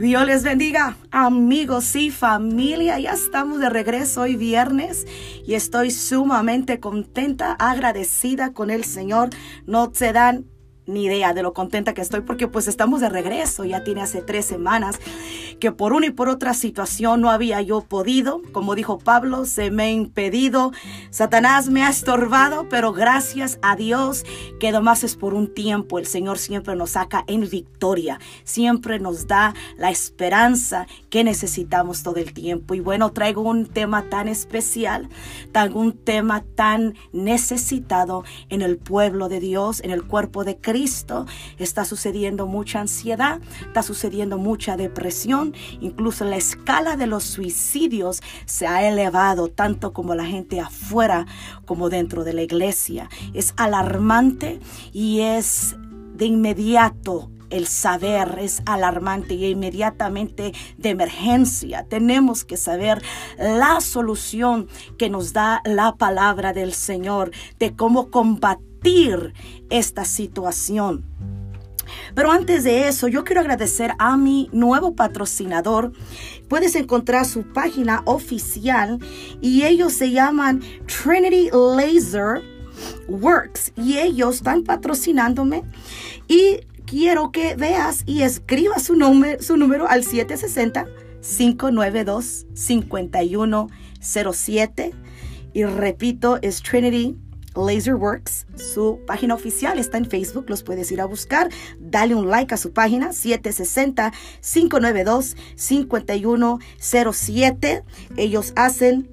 Dios les bendiga, amigos y familia. Ya estamos de regreso hoy viernes y estoy sumamente contenta, agradecida con el Señor. No se dan ni idea de lo contenta que estoy porque pues estamos de regreso, ya tiene hace tres semanas que por una y por otra situación no había yo podido, como dijo Pablo, se me ha impedido, Satanás me ha estorbado, pero gracias a Dios que más es por un tiempo, el Señor siempre nos saca en victoria, siempre nos da la esperanza que necesitamos todo el tiempo. Y bueno, traigo un tema tan especial, tan un tema tan necesitado en el pueblo de Dios, en el cuerpo de Cristo. Está sucediendo mucha ansiedad, está sucediendo mucha depresión, incluso la escala de los suicidios se ha elevado tanto como la gente afuera como dentro de la iglesia. Es alarmante y es de inmediato el saber es alarmante y inmediatamente de emergencia. Tenemos que saber la solución que nos da la palabra del Señor de cómo combatir esta situación. Pero antes de eso, yo quiero agradecer a mi nuevo patrocinador. Puedes encontrar su página oficial y ellos se llaman Trinity Laser Works y ellos están patrocinándome y quiero que veas y escribas su, número, su número al 760 592 5107 y repito es Trinity Laserworks. Su página oficial está en Facebook, los puedes ir a buscar. Dale un like a su página 760-592-5107. Ellos hacen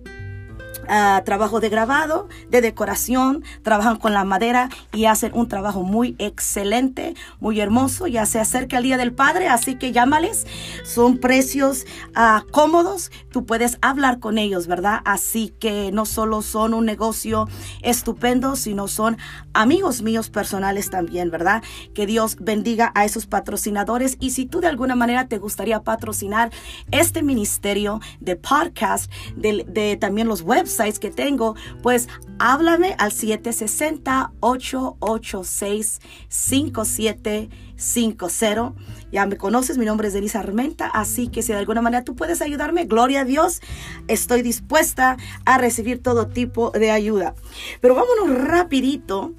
trabajo de grabado, de decoración, trabajan con la madera y hacen un trabajo muy excelente, muy hermoso. Ya se acerca el Día del Padre, así que llámales. Son precios ah, cómodos, tú puedes hablar con ellos, ¿verdad? Así que no solo son un negocio estupendo, sino son amigos míos personales también, ¿verdad? Que Dios bendiga a esos patrocinadores y si tú de alguna manera te gustaría patrocinar este ministerio de podcast, de, de también los websites, que tengo, pues háblame al 760-886-5750. Ya me conoces, mi nombre es Denise Armenta, así que si de alguna manera tú puedes ayudarme, gloria a Dios, estoy dispuesta a recibir todo tipo de ayuda. Pero vámonos rapidito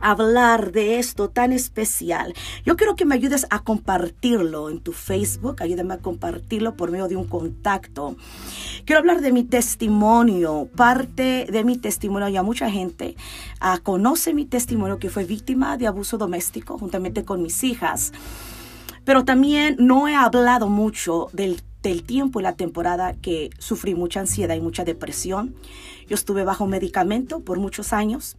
hablar de esto tan especial. Yo quiero que me ayudes a compartirlo en tu Facebook, ayúdame a compartirlo por medio de un contacto. Quiero hablar de mi testimonio, parte de mi testimonio. Ya mucha gente ah, conoce mi testimonio que fue víctima de abuso doméstico juntamente con mis hijas. Pero también no he hablado mucho del del tiempo y la temporada que sufrí mucha ansiedad y mucha depresión. Yo estuve bajo medicamento por muchos años.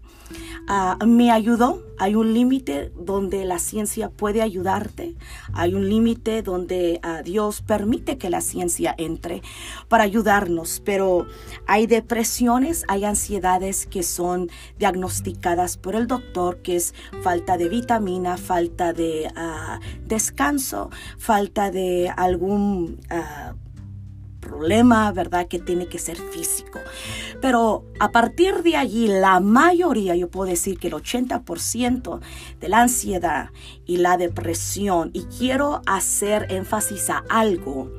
Ah, me ayudó. Hay un límite donde la ciencia puede ayudarte. Hay un límite donde ah, Dios permite que la ciencia entre para ayudarnos. Pero hay depresiones, hay ansiedades que son diagnosticadas por el doctor, que es falta de vitamina, falta de ah, descanso, falta de algún problema, ¿verdad? Que tiene que ser físico. Pero a partir de allí, la mayoría, yo puedo decir que el 80% de la ansiedad y la depresión, y quiero hacer énfasis a algo,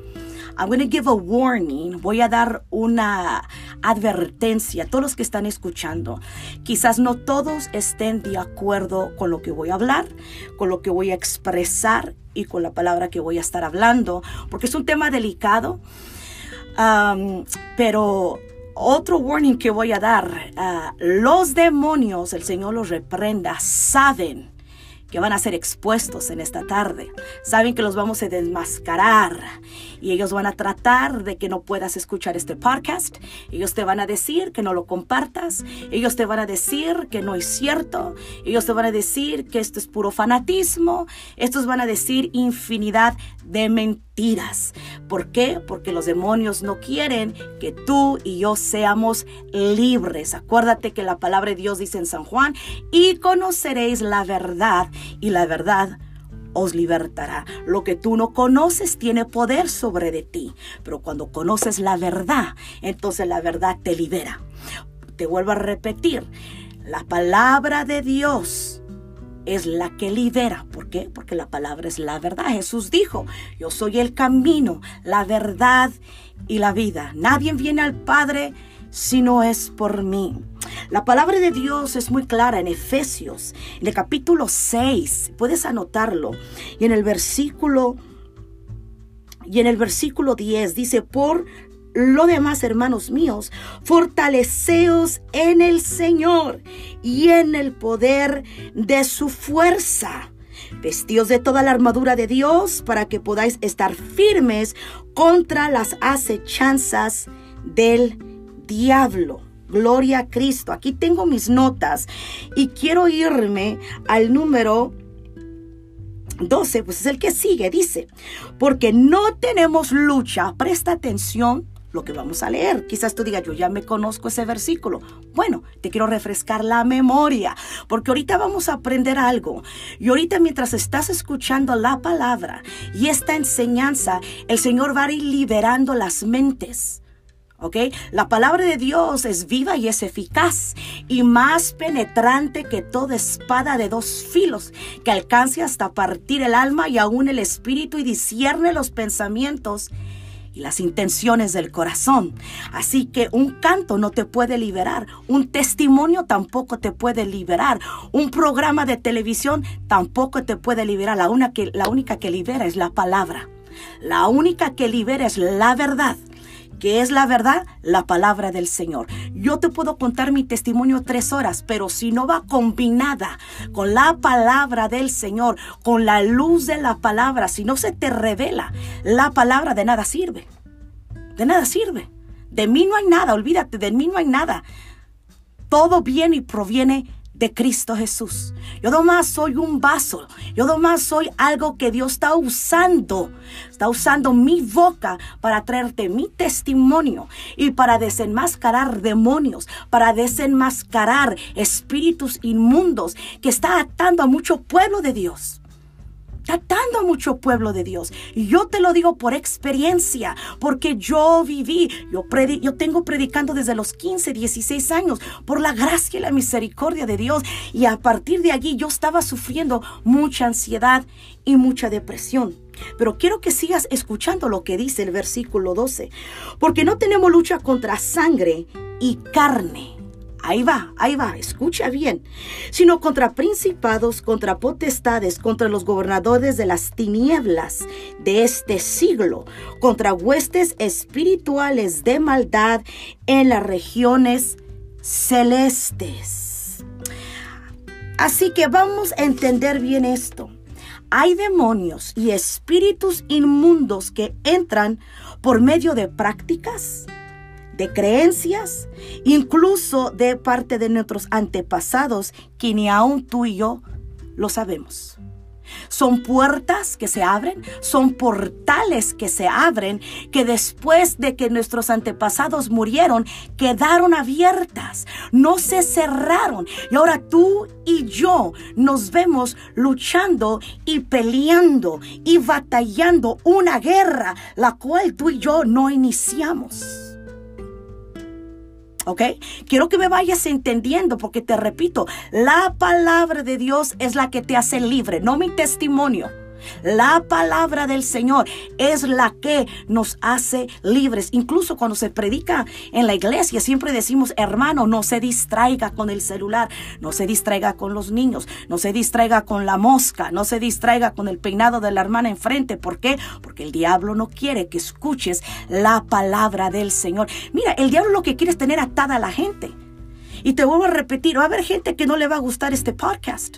I'm going to give a warning. Voy a dar una advertencia a todos los que están escuchando. Quizás no todos estén de acuerdo con lo que voy a hablar, con lo que voy a expresar y con la palabra que voy a estar hablando, porque es un tema delicado. Um, pero otro warning que voy a dar, uh, los demonios, el Señor los reprenda, saben que van a ser expuestos en esta tarde. Saben que los vamos a desmascarar y ellos van a tratar de que no puedas escuchar este podcast. Ellos te van a decir que no lo compartas. Ellos te van a decir que no es cierto. Ellos te van a decir que esto es puro fanatismo. Estos van a decir infinidad de mentiras. ¿Por qué? Porque los demonios no quieren que tú y yo seamos libres. Acuérdate que la palabra de Dios dice en San Juan, y conoceréis la verdad y la verdad os libertará. Lo que tú no conoces tiene poder sobre de ti, pero cuando conoces la verdad, entonces la verdad te libera. Te vuelvo a repetir, la palabra de Dios es la que libera. ¿Por qué? Porque la palabra es la verdad. Jesús dijo, yo soy el camino, la verdad y la vida. Nadie viene al Padre si no es por mí. La palabra de Dios es muy clara en Efesios, en el capítulo 6, puedes anotarlo, y en el versículo y en el versículo 10 dice, por lo demás, hermanos míos, fortaleceos en el Señor y en el poder de su fuerza. Vestíos de toda la armadura de Dios para que podáis estar firmes contra las acechanzas del diablo. Gloria a Cristo. Aquí tengo mis notas y quiero irme al número 12, pues es el que sigue, dice, porque no tenemos lucha, presta atención lo que vamos a leer. Quizás tú digas, yo ya me conozco ese versículo. Bueno, te quiero refrescar la memoria, porque ahorita vamos a aprender algo. Y ahorita mientras estás escuchando la palabra y esta enseñanza, el Señor va a ir liberando las mentes. ¿Ok? La palabra de Dios es viva y es eficaz y más penetrante que toda espada de dos filos que alcance hasta partir el alma y aún el espíritu y discierne los pensamientos y las intenciones del corazón. Así que un canto no te puede liberar, un testimonio tampoco te puede liberar, un programa de televisión tampoco te puede liberar. La, una que, la única que libera es la palabra. La única que libera es la verdad. Que es la verdad? La palabra del Señor. Yo te puedo contar mi testimonio tres horas, pero si no va combinada con la palabra del Señor, con la luz de la palabra, si no se te revela la palabra, de nada sirve. De nada sirve. De mí no hay nada, olvídate, de mí no hay nada. Todo viene y proviene de Cristo Jesús. Yo nomás soy un vaso. Yo nomás soy algo que Dios está usando. Está usando mi boca para traerte mi testimonio y para desenmascarar demonios, para desenmascarar espíritus inmundos que está atando a mucho pueblo de Dios atando a mucho pueblo de Dios. Y yo te lo digo por experiencia, porque yo viví, yo, yo tengo predicando desde los 15, 16 años, por la gracia y la misericordia de Dios. Y a partir de allí yo estaba sufriendo mucha ansiedad y mucha depresión. Pero quiero que sigas escuchando lo que dice el versículo 12, porque no tenemos lucha contra sangre y carne Ahí va, ahí va, escucha bien. Sino contra principados, contra potestades, contra los gobernadores de las tinieblas de este siglo, contra huestes espirituales de maldad en las regiones celestes. Así que vamos a entender bien esto. Hay demonios y espíritus inmundos que entran por medio de prácticas, de creencias, incluso de parte de nuestros antepasados, que ni aún tú y yo lo sabemos. Son puertas que se abren, son portales que se abren, que después de que nuestros antepasados murieron, quedaron abiertas, no se cerraron. Y ahora tú y yo nos vemos luchando y peleando y batallando una guerra, la cual tú y yo no iniciamos. ¿Ok? Quiero que me vayas entendiendo porque te repito, la palabra de Dios es la que te hace libre, no mi testimonio. La palabra del Señor es la que nos hace libres. Incluso cuando se predica en la iglesia, siempre decimos, hermano, no se distraiga con el celular, no se distraiga con los niños, no se distraiga con la mosca, no se distraiga con el peinado de la hermana enfrente. ¿Por qué? Porque el diablo no quiere que escuches la palabra del Señor. Mira, el diablo lo que quiere es tener atada a la gente. Y te vuelvo a repetir, va a haber gente que no le va a gustar este podcast.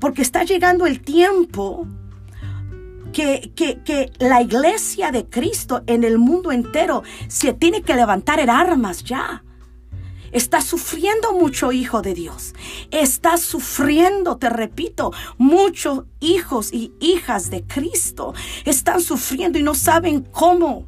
Porque está llegando el tiempo que, que, la iglesia de Cristo en el mundo entero se tiene que levantar en armas ya. Está sufriendo mucho hijo de Dios. Está sufriendo, te repito, muchos hijos y hijas de Cristo. Están sufriendo y no saben cómo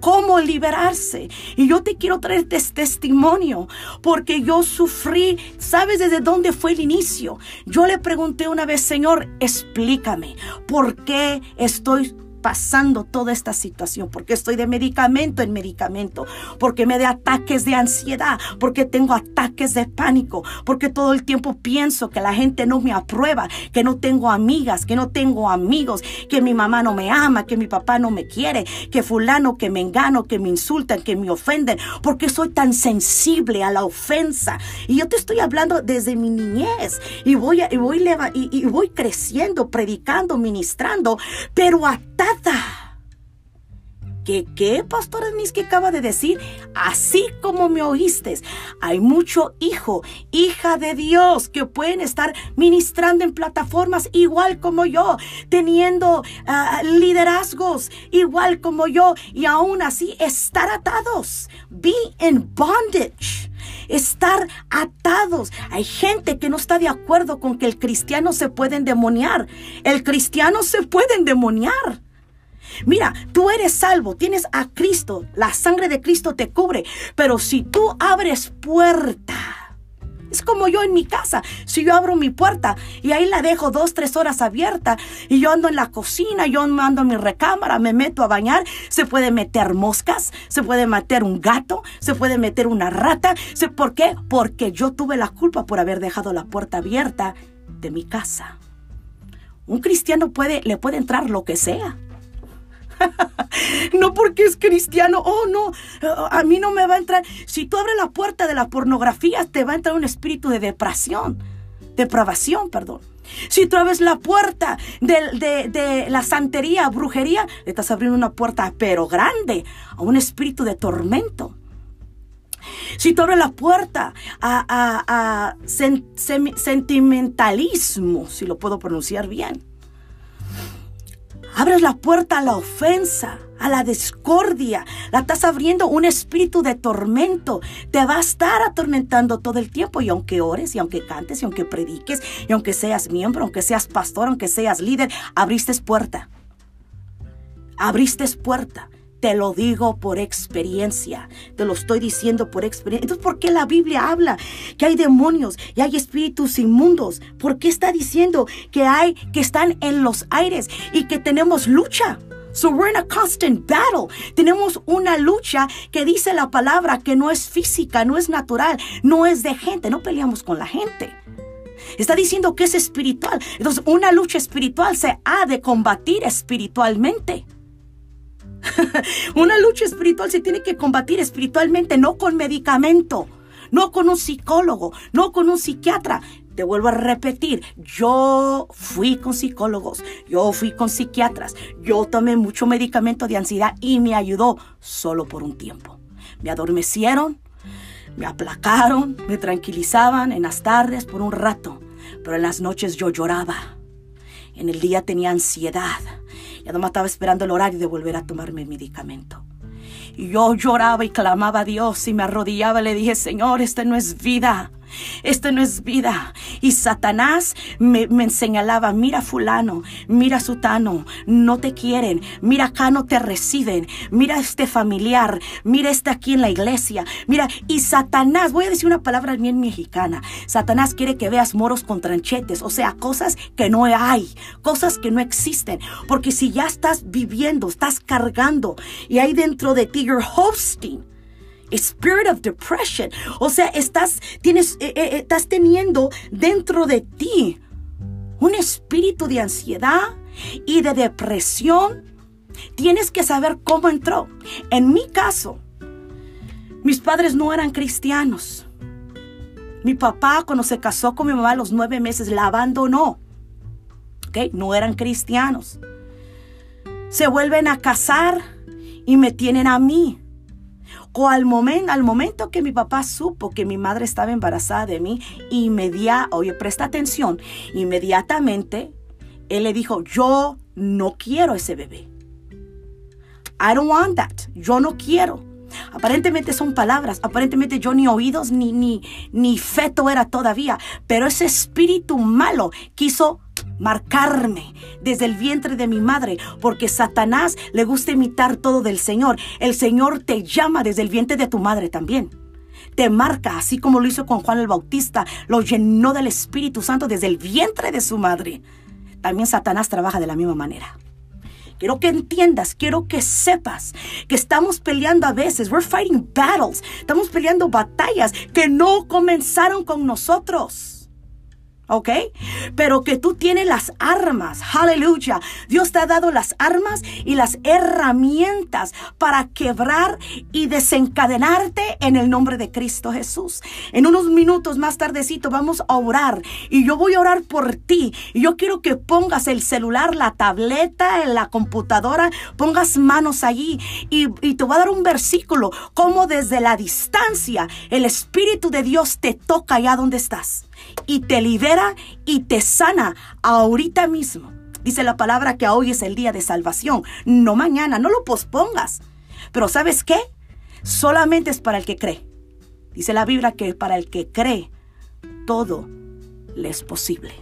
cómo liberarse. Y yo te quiero traer este testimonio porque yo sufrí, ¿sabes desde dónde fue el inicio? Yo le pregunté una vez, Señor, explícame, ¿por qué estoy pasando toda esta situación, porque estoy de medicamento en medicamento, porque me da ataques de ansiedad, porque tengo ataques de pánico, porque todo el tiempo pienso que la gente no me aprueba, que no tengo amigas, que no tengo amigos, que mi mamá no me ama, que mi papá no me quiere, que fulano, que me engano, que me insultan, que me ofenden, porque soy tan sensible a la ofensa. Y yo te estoy hablando desde mi niñez y voy, y voy, y voy creciendo, predicando, ministrando, pero ¿Qué, pastor que acaba de decir? Así como me oíste, hay mucho hijo, hija de Dios que pueden estar ministrando en plataformas igual como yo, teniendo ah, liderazgos igual como yo y aún así estar atados. Be in bondage estar atados. Hay gente que no está de acuerdo con que el cristiano se puede endemoniar. El cristiano se puede endemoniar. Mira, tú eres salvo, tienes a Cristo, la sangre de Cristo te cubre, pero si tú abres puerta, es como yo en mi casa. Si yo abro mi puerta y ahí la dejo dos, tres horas abierta y yo ando en la cocina, yo ando en mi recámara, me meto a bañar, se puede meter moscas, se puede meter un gato, se puede meter una rata. ¿Por qué? Porque yo tuve la culpa por haber dejado la puerta abierta de mi casa. Un cristiano puede, le puede entrar lo que sea. No porque es cristiano, oh no, a mí no me va a entrar. Si tú abres la puerta de la pornografía, te va a entrar un espíritu de depresión, depravación, perdón. Si tú abres la puerta de, la santería, brujería, le estás abriendo una puerta pero grande a un espíritu de tormento. Si tú abres la puerta a, sentimentalismo, si lo puedo pronunciar bien, Abres la puerta a la ofensa, a la discordia. La estás abriendo un espíritu de tormento. Te va a estar atormentando todo el tiempo. Y aunque ores, y aunque cantes, y aunque prediques, y aunque seas miembro, aunque seas pastor, aunque seas líder, abriste puerta. Abriste puerta. Te lo digo por experiencia. Te lo estoy diciendo por experiencia. Entonces, ¿por qué la Biblia habla que hay demonios y hay espíritus inmundos? ¿Por qué está diciendo que hay que están en los aires y que tenemos lucha? So we're in a constant battle. Tenemos una lucha que dice la palabra que no es física, no es natural, no es de gente. No peleamos con la gente. Está diciendo que es espiritual. Entonces, una lucha espiritual se ha de combatir espiritualmente. Una lucha espiritual se tiene que combatir espiritualmente, no con medicamento, no con un psicólogo, no con un psiquiatra. Te vuelvo a repetir, yo fui con psicólogos, yo fui con psiquiatras, yo tomé mucho medicamento de ansiedad y me ayudó solo por un tiempo. Me adormecieron, me aplacaron, me tranquilizaban en las tardes por un rato, pero en las noches yo lloraba. En el día tenía ansiedad ya no estaba esperando el horario de volver a tomarme el medicamento. Y yo lloraba y clamaba a Dios y me arrodillaba y le dije, Señor, esta no es vida. Esto no es vida. Y Satanás me, señalaba, mira fulano, mira sutano, no te quieren, mira acá no te reciben, mira este familiar, mira este aquí en la iglesia, mira, y Satanás, voy a decir una palabra bien mexicana, Satanás quiere que veas moros con tranchetes, o sea, cosas que no hay, cosas que no existen, porque si ya estás viviendo, estás cargando, y hay dentro de ti, hosting, spirit of depression. O sea, estás, tienes, eh, eh, estás teniendo dentro de ti un espíritu de ansiedad y de depresión. Tienes que saber cómo entró. En mi caso, mis padres no eran cristianos. Mi papá cuando se casó con mi mamá a los nueve meses la abandonó. ¿Ok? No eran cristianos. Se vuelven a casar y me tienen a mí. O al, momento, al momento que mi papá supo que mi madre estaba embarazada de mí, inmediatamente, oye, presta atención, inmediatamente él le dijo, yo no quiero ese bebé. I don't want that. Yo no quiero. Aparentemente son palabras, aparentemente yo ni oídos ni, ni, ni feto era todavía, pero ese espíritu malo quiso marcarme desde el vientre de mi madre, porque Satanás le gusta imitar todo del Señor. El Señor te llama desde el vientre de tu madre también. Te marca, así como lo hizo con Juan el Bautista, lo llenó del Espíritu Santo desde el vientre de su madre. También Satanás trabaja de la misma manera. Quiero que entiendas, quiero que sepas que estamos peleando a veces, we're fighting battles, estamos peleando batallas que no comenzaron con nosotros. ¿Ok? Pero que tú tienes las armas, aleluya. Dios te ha dado las armas y las herramientas para quebrar y desencadenarte en el nombre de Cristo Jesús. En unos minutos más tardecito vamos a orar y yo voy a orar por ti. Y yo quiero que pongas el celular, la tableta, la computadora, pongas manos allí y, y te voy a dar un versículo, como desde la distancia el Espíritu de Dios te toca allá donde estás y te libera y te sana ahorita mismo. Dice la palabra que hoy es el día de salvación, no mañana, no lo pospongas. Pero ¿sabes qué? Solamente es para el que cree. Dice la Biblia que para el que cree, todo le es posible.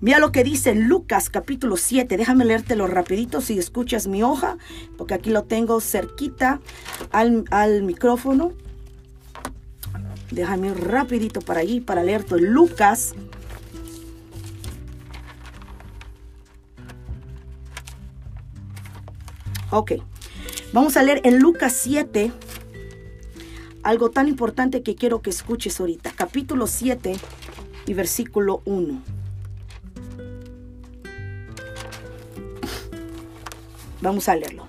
Mira lo que dice Lucas capítulo 7. Déjame leértelo rapidito si escuchas mi hoja, porque aquí lo tengo cerquita al, al micrófono. Déjame rapidito para allí para leer todo Lucas. Ok, vamos a leer en Lucas 7 algo tan importante que quiero que escuches ahorita. Capítulo 7 y versículo 1. Vamos a leerlo.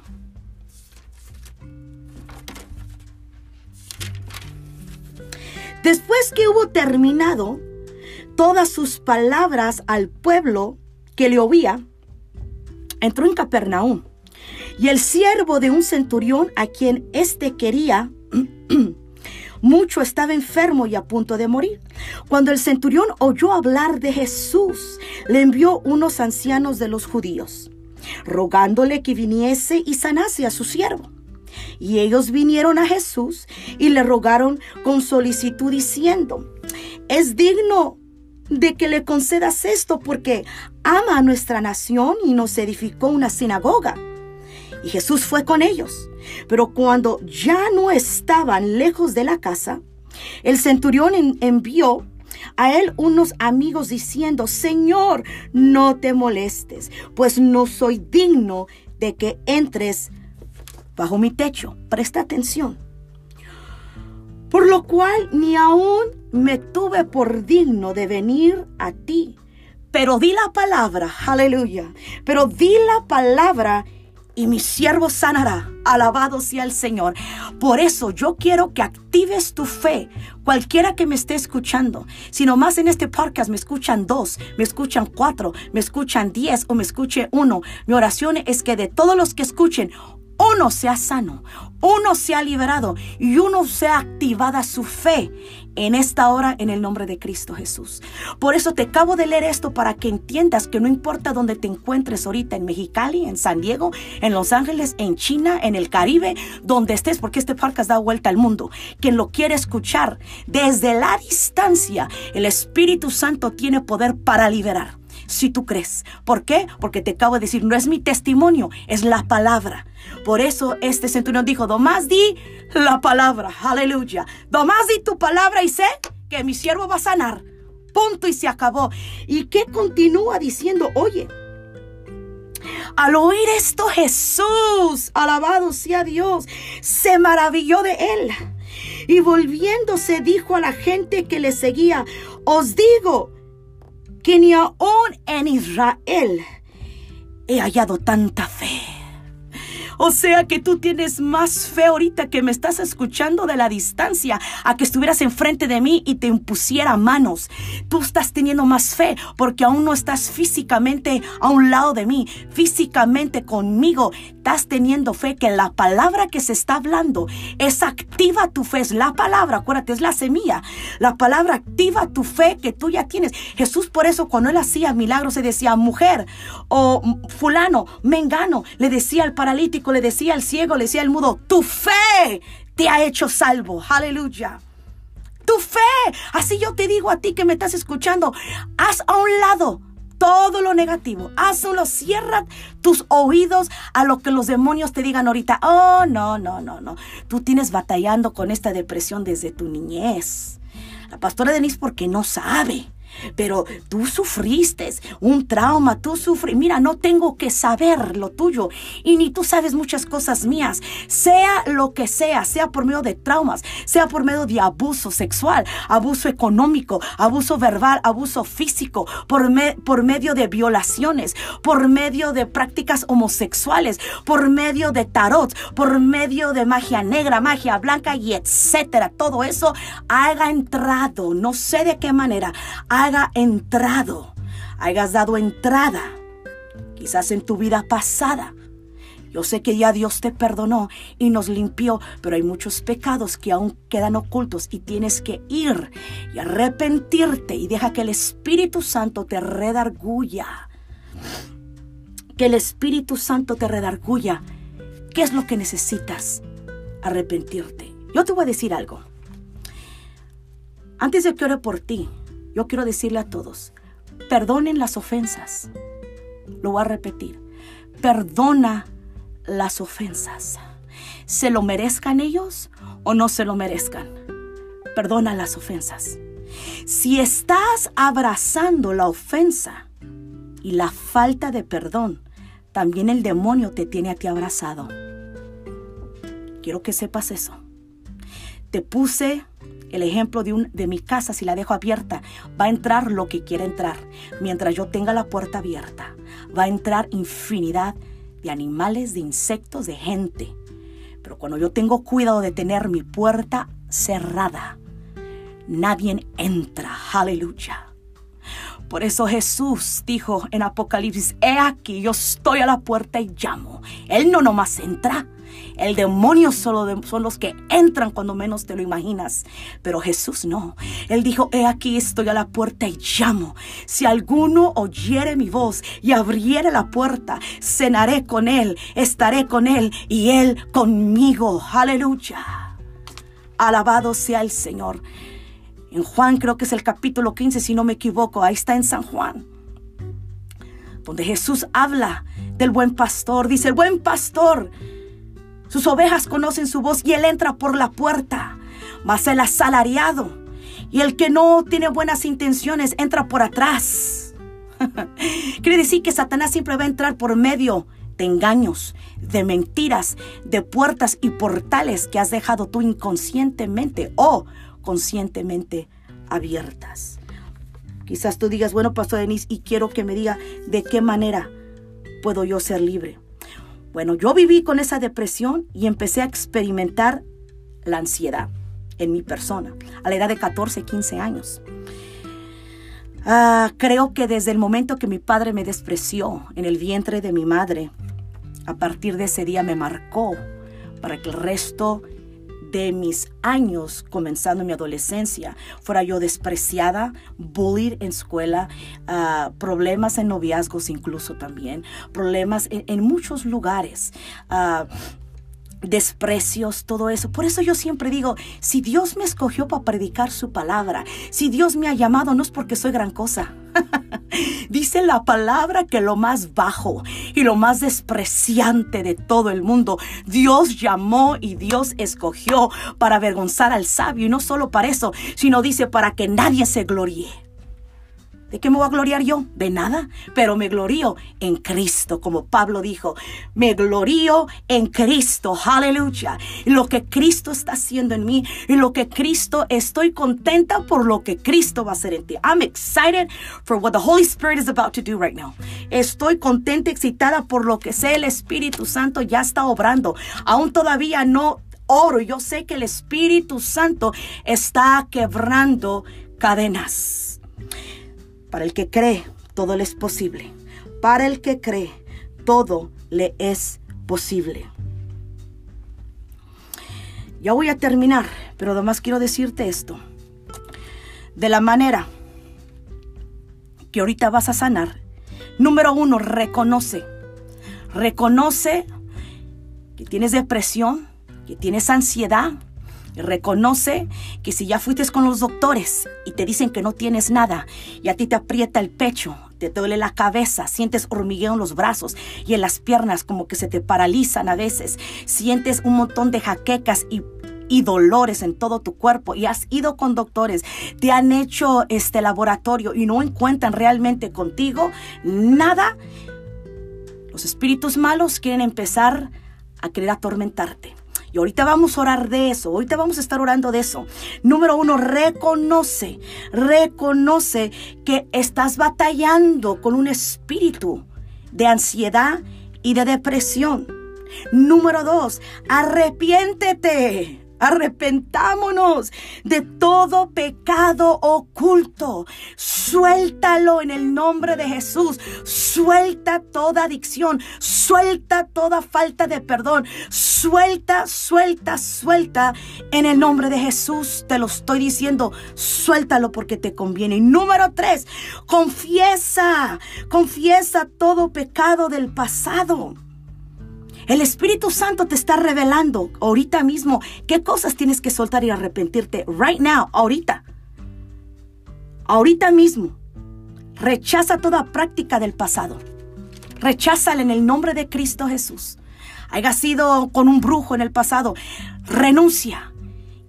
Después que hubo terminado todas sus palabras al pueblo que le oía, entró en Capernaum. Y el siervo de un centurión a quien éste quería mucho estaba enfermo y a punto de morir. Cuando el centurión oyó hablar de Jesús, le envió unos ancianos de los judíos, rogándole que viniese y sanase a su siervo. Y ellos vinieron a Jesús y le rogaron con solicitud diciendo, es digno de que le concedas esto porque ama a nuestra nación y nos edificó una sinagoga. Y Jesús fue con ellos. Pero cuando ya no estaban lejos de la casa, el centurión envió a él unos amigos diciendo, Señor, no te molestes, pues no soy digno de que entres bajo mi techo. Presta atención. Por lo cual ni aún me tuve por digno de venir a ti. Pero di la palabra, aleluya. Pero di la palabra y mi siervo sanará. Alabado sea el Señor. Por eso yo quiero que actives tu fe. Cualquiera que me esté escuchando. Si nomás en este podcast me escuchan dos, me escuchan cuatro, me escuchan diez o me escuche uno. Mi oración es que de todos los que escuchen, uno sea sano, uno sea liberado y uno sea activada su fe en esta hora en el nombre de Cristo Jesús. Por eso te acabo de leer esto para que entiendas que no importa dónde te encuentres ahorita, en Mexicali, en San Diego, en Los Ángeles, en China, en el Caribe, donde estés, porque este podcast da vuelta al mundo. Quien lo quiere escuchar desde la distancia, el Espíritu Santo tiene poder para liberar si tú crees. ¿Por qué? Porque te acabo de decir, no es mi testimonio, es la palabra. Por eso este centurión dijo, Domás di la palabra, aleluya. Domás di tu palabra y sé que mi siervo va a sanar. Punto y se acabó. ¿Y qué continúa diciendo? Oye, al oír esto Jesús, alabado sea Dios, se maravilló de él. Y volviéndose dijo a la gente que le seguía, os digo que ni aún en Israel he hallado tanta fe. O sea que tú tienes más fe ahorita que me estás escuchando de la distancia a que estuvieras enfrente de mí y te impusiera manos. Tú estás teniendo más fe porque aún no estás físicamente a un lado de mí, físicamente conmigo. Estás teniendo fe que la palabra que se está hablando es activa tu fe, es la palabra, acuérdate, es la semilla. La palabra activa tu fe que tú ya tienes. Jesús por eso cuando él hacía milagros se decía mujer o fulano, mengano, le decía al paralítico, le decía al ciego, le decía al mudo, tu fe te ha hecho salvo. Aleluya. Tu fe. Así yo te digo a ti que me estás escuchando, haz a un lado todo lo negativo. Hazlo, cierra tus oídos a lo que los demonios te digan ahorita. Oh, no, no, no, no. Tú tienes batallando con esta depresión desde tu niñez. La pastora Denise porque no sabe. Pero tú sufriste un trauma, tú sufres. Mira, no tengo que saber lo tuyo y ni tú sabes muchas cosas mías. Sea lo que sea, sea por medio de traumas, sea por medio de abuso sexual, abuso económico, abuso verbal, abuso físico, por, por medio de violaciones, por medio de prácticas homosexuales, por medio de tarot, por medio de magia negra, magia blanca y etcétera. Todo eso haga entrado, no sé de qué manera, haga entrado, hayas dado entrada, quizás en tu vida pasada. Yo sé que ya Dios te perdonó y nos limpió, pero hay muchos pecados que aún quedan ocultos y tienes que ir y arrepentirte y deja que el Espíritu Santo te redarguya. Que el Espíritu Santo te redarguya. ¿Qué es lo que necesitas? Arrepentirte. Yo te voy a decir algo. Antes de que ore por ti, yo quiero decirle a todos, perdonen las ofensas. Lo voy a repetir. Perdona las ofensas. ¿Se lo merezcan ellos o no se lo merezcan? Perdona las ofensas. Si estás abrazando la ofensa y la falta de perdón, también el demonio te tiene a ti abrazado. Quiero que sepas eso. Te puse el ejemplo de, un, de mi casa, si la dejo abierta, va a entrar lo que quiera entrar. Mientras yo tenga la puerta abierta, va a entrar infinidad de animales, de insectos, de gente. Pero cuando yo tengo cuidado de tener mi puerta cerrada, nadie entra. Aleluya. Por eso Jesús dijo en Apocalipsis, he aquí, yo estoy a la puerta y llamo. Él no nomás entra, el demonio solo son los que entran cuando menos te lo imaginas. Pero Jesús no. Él dijo, he aquí estoy a la puerta y llamo. Si alguno oyere mi voz y abriere la puerta, cenaré con él, estaré con él y él conmigo. Aleluya. Alabado sea el Señor. En Juan creo que es el capítulo 15, si no me equivoco. Ahí está en San Juan. Donde Jesús habla del buen pastor. Dice, el buen pastor sus ovejas conocen su voz y él entra por la puerta. Mas el asalariado y el que no tiene buenas intenciones entra por atrás. Quiere decir que Satanás siempre va a entrar por medio de engaños, de mentiras, de puertas y portales que has dejado tú inconscientemente o conscientemente abiertas. Quizás tú digas, bueno, Pastor Denis, y quiero que me diga de qué manera puedo yo ser libre. Bueno, yo viví con esa depresión y empecé a experimentar la ansiedad en mi persona a la edad de 14, 15 años. Ah, creo que desde el momento que mi padre me despreció en el vientre de mi madre, a partir de ese día me marcó para que el resto de mis años, comenzando mi adolescencia, fuera yo despreciada, bullied en escuela, ah, problemas en noviazgos incluso también, problemas en, muchos lugares. Uh, desprecios, todo eso. Por eso yo siempre digo, si Dios me escogió para predicar su palabra, si Dios me ha llamado, no es porque soy gran cosa. Dice la palabra que lo más bajo y lo más despreciante de todo el mundo, Dios llamó y Dios escogió para avergonzar al sabio. Y no solo para eso, sino dice para que nadie se gloríe. ¿De qué me voy a gloriar yo? De nada, pero me glorío en Cristo, como Pablo dijo, me glorío en Cristo, aleluya. Lo que Cristo está haciendo en mí y lo que Cristo, estoy contenta por lo que Cristo va a hacer en ti. I'm excited for what the Holy Spirit is about to do right now. Estoy contenta, excitada por lo que sé el Espíritu Santo ya está obrando. Aún todavía no oro, yo sé que el Espíritu Santo está quebrando cadenas. Para el que cree, todo le es posible. Para el que cree, todo le es posible. Ya voy a terminar, pero además quiero decirte esto. De la manera que ahorita vas a sanar, número uno, reconoce. Reconoce que tienes depresión, que tienes ansiedad, Reconoce que si ya fuiste con los doctores y te dicen que no tienes nada y a ti te aprieta el pecho, te duele la cabeza, sientes hormigueo en los brazos y en las piernas como que se te paralizan a veces, sientes un montón de jaquecas y y dolores en todo tu cuerpo y has ido con doctores, te han hecho este laboratorio y no encuentran realmente contigo nada, los espíritus malos quieren empezar a querer atormentarte. Ahorita vamos a orar de eso, ahorita vamos a estar orando de eso. Número uno, reconoce, reconoce que estás batallando con un espíritu de ansiedad y de depresión. Número dos, arrepiéntete. Arrepentámonos de todo pecado oculto. Suéltalo en el nombre de Jesús. Suelta toda adicción. Suelta toda falta de perdón. Suelta, suelta, suelta. En el nombre de Jesús te lo estoy diciendo. Suéltalo porque te conviene. número tres, confiesa. Confiesa todo pecado del pasado. El Espíritu Santo te está revelando ahorita mismo qué cosas tienes que soltar y arrepentirte. Right now, ahorita. Ahorita mismo. Rechaza toda práctica del pasado. Recházala en el nombre de Cristo Jesús. Haya sido con un brujo en el pasado. Renuncia.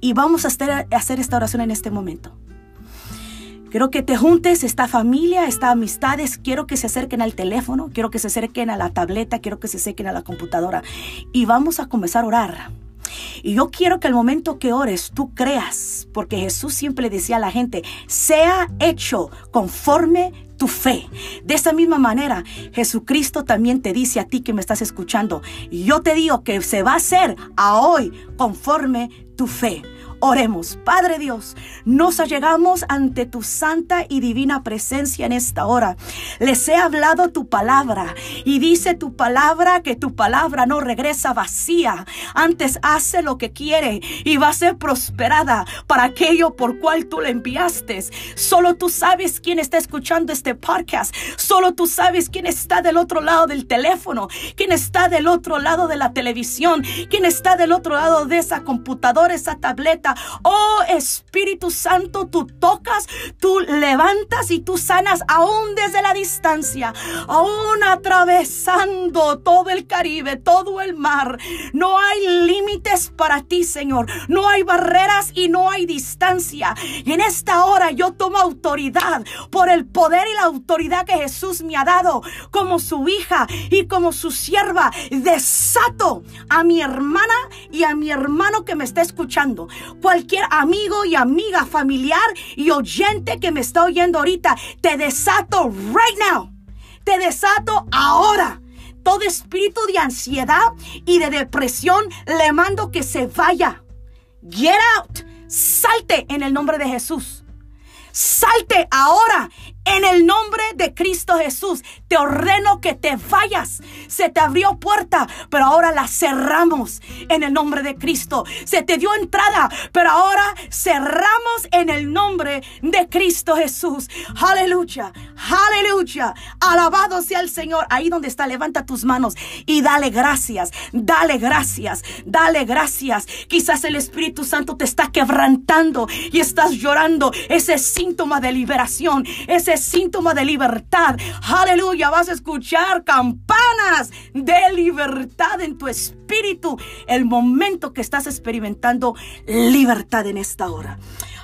Y vamos a hacer esta oración en este momento. Quiero que te juntes, esta familia, esta amistades, quiero que se acerquen al teléfono, quiero que se acerquen a la tableta, quiero que se acerquen a la computadora y vamos a comenzar a orar. Y yo quiero que al momento que ores tú creas, porque Jesús siempre decía a la gente, sea hecho conforme tu fe. De esa misma manera, Jesucristo también te dice a ti que me estás escuchando, yo te digo que se va a hacer a hoy conforme tu fe. Oremos, Padre Dios, nos allegamos ante tu santa y divina presencia en esta hora. Les he hablado tu palabra y dice tu palabra que tu palabra no regresa vacía, antes hace lo que quiere y va a ser prosperada para aquello por cual tú le enviaste. Solo tú sabes quién está escuchando este podcast, solo tú sabes quién está del otro lado del teléfono, quién está del otro lado de la televisión, quién está del otro lado de esa computadora, esa tableta Oh Espíritu Santo, tú tocas, tú levantas y tú sanas aún desde la distancia, aún atravesando todo el Caribe, todo el mar. No hay límites para ti, Señor. No hay barreras y no hay distancia. Y en esta hora yo tomo autoridad por el poder y la autoridad que Jesús me ha dado como su hija y como su sierva. Desato a mi hermana y a mi hermano que me está escuchando cualquier amigo y amiga, familiar y oyente que me está oyendo ahorita, te desato right now. Te desato ahora. Todo espíritu de ansiedad y de depresión le mando que se vaya. Get out. Salte en el nombre de Jesús. Salte ahora en el nombre de Cristo Jesús, te ordeno que te vayas. Se te abrió puerta, pero ahora la cerramos en el nombre de Cristo. Se te dio entrada, pero ahora cerramos en el nombre de Cristo Jesús. Aleluya, aleluya. Alabado sea el Señor. Ahí donde está, levanta tus manos y dale gracias, dale gracias, dale gracias. Quizás el Espíritu Santo te está quebrantando y estás llorando ese síntoma de liberación, ese síntoma de libertad. Aleluya, vas a escuchar campanas de libertad en tu espíritu. El momento que estás experimentando libertad en esta hora.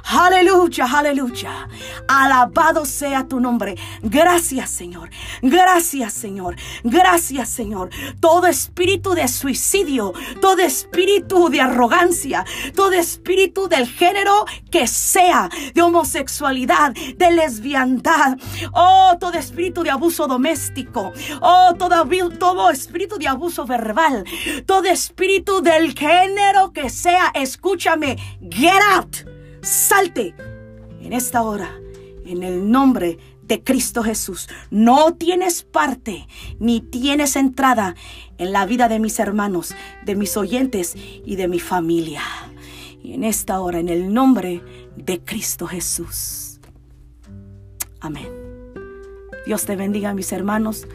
Aleluya, aleluya. Alabado sea tu nombre. Gracias, Señor. Gracias, Señor. Gracias, Señor. Todo espíritu de suicidio, todo espíritu de arrogancia, todo espíritu del género que sea, de homosexualidad, de lesbiandad, oh, todo espíritu de abuso doméstico, oh, todo, todo espíritu de abuso verbal, todo espíritu del género que sea, escúchame, get out salte en esta hora, en el nombre de Cristo Jesús. No tienes parte ni tienes entrada en la vida de mis hermanos, de mis oyentes y de mi familia. Y en esta hora, en el nombre de Cristo Jesús. Amén. Dios te bendiga, mis hermanos.